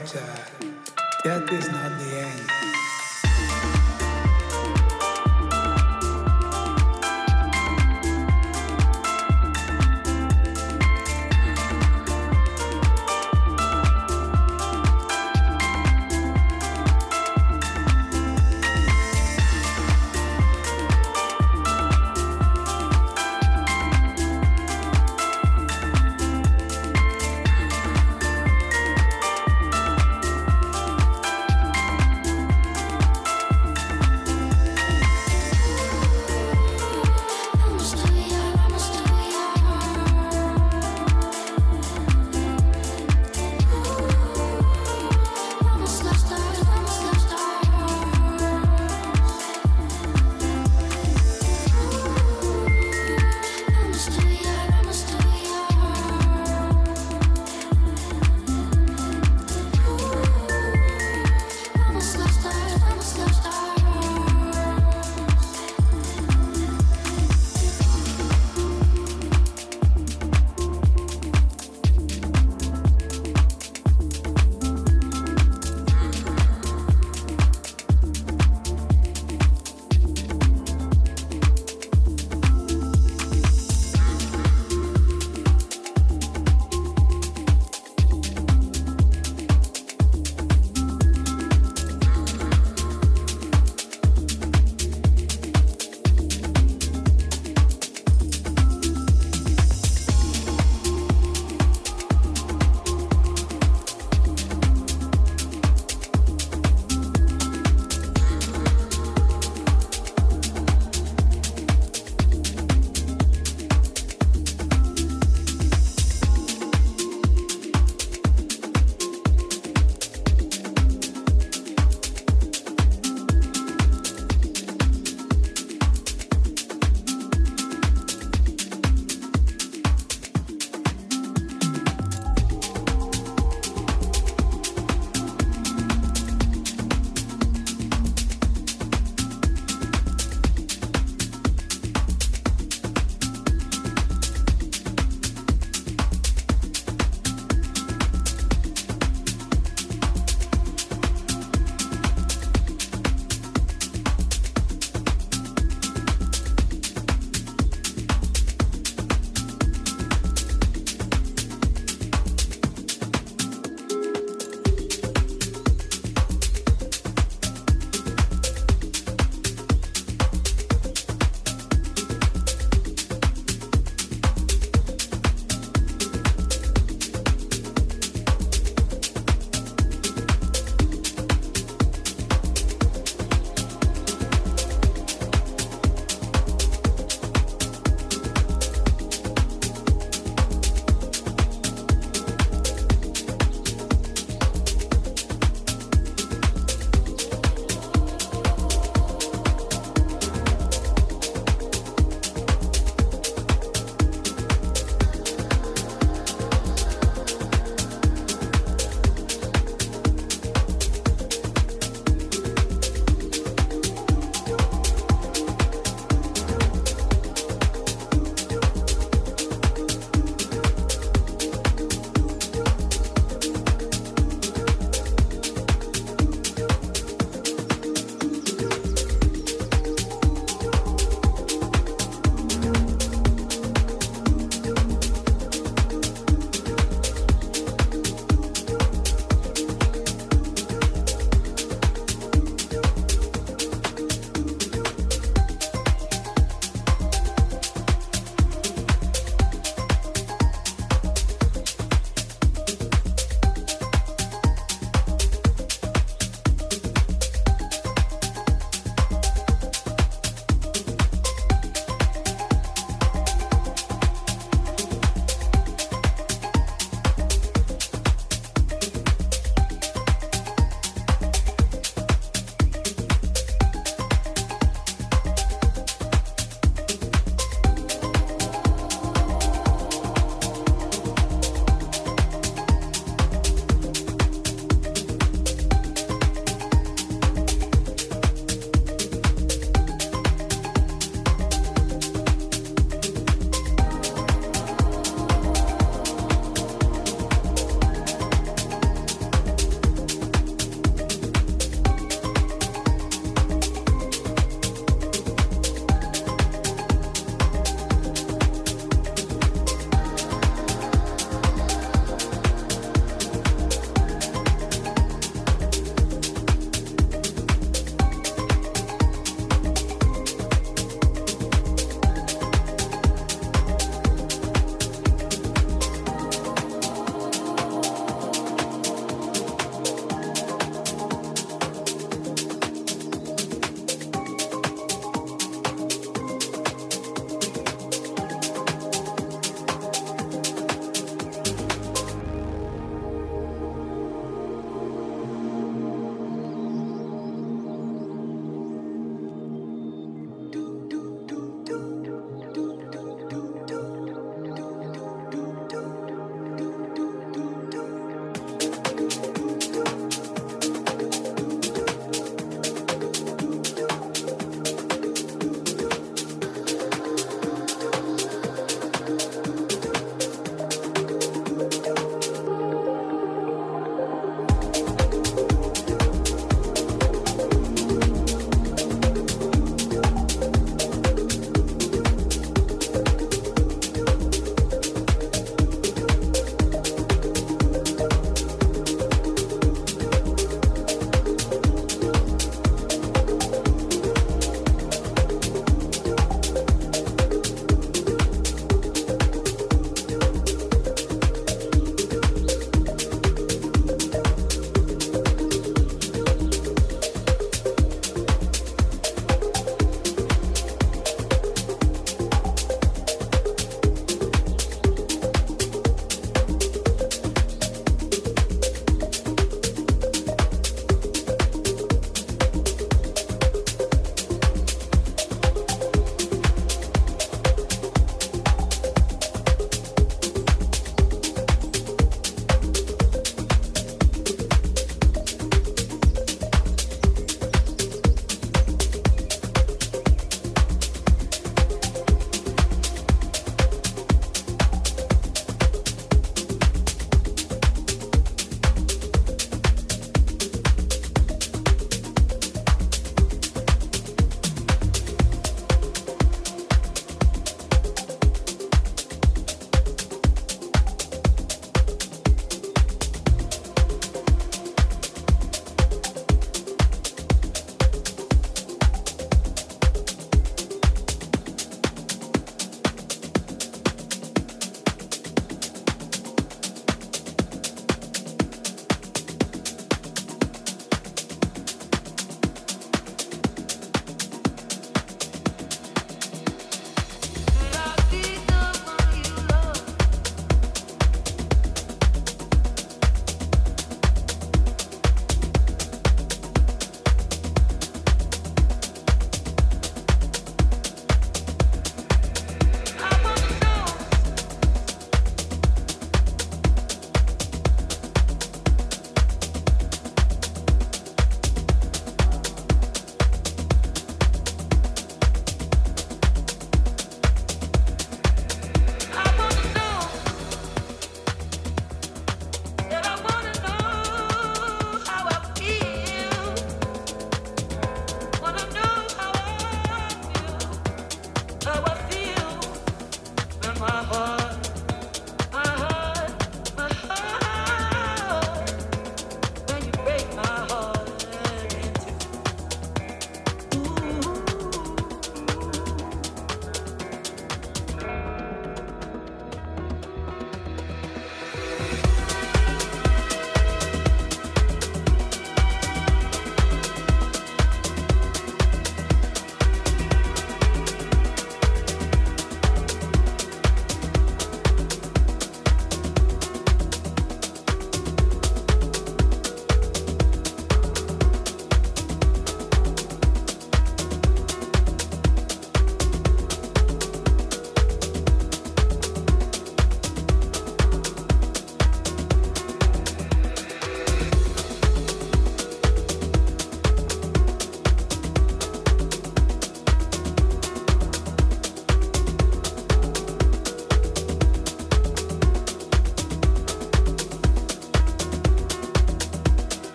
much. Uh,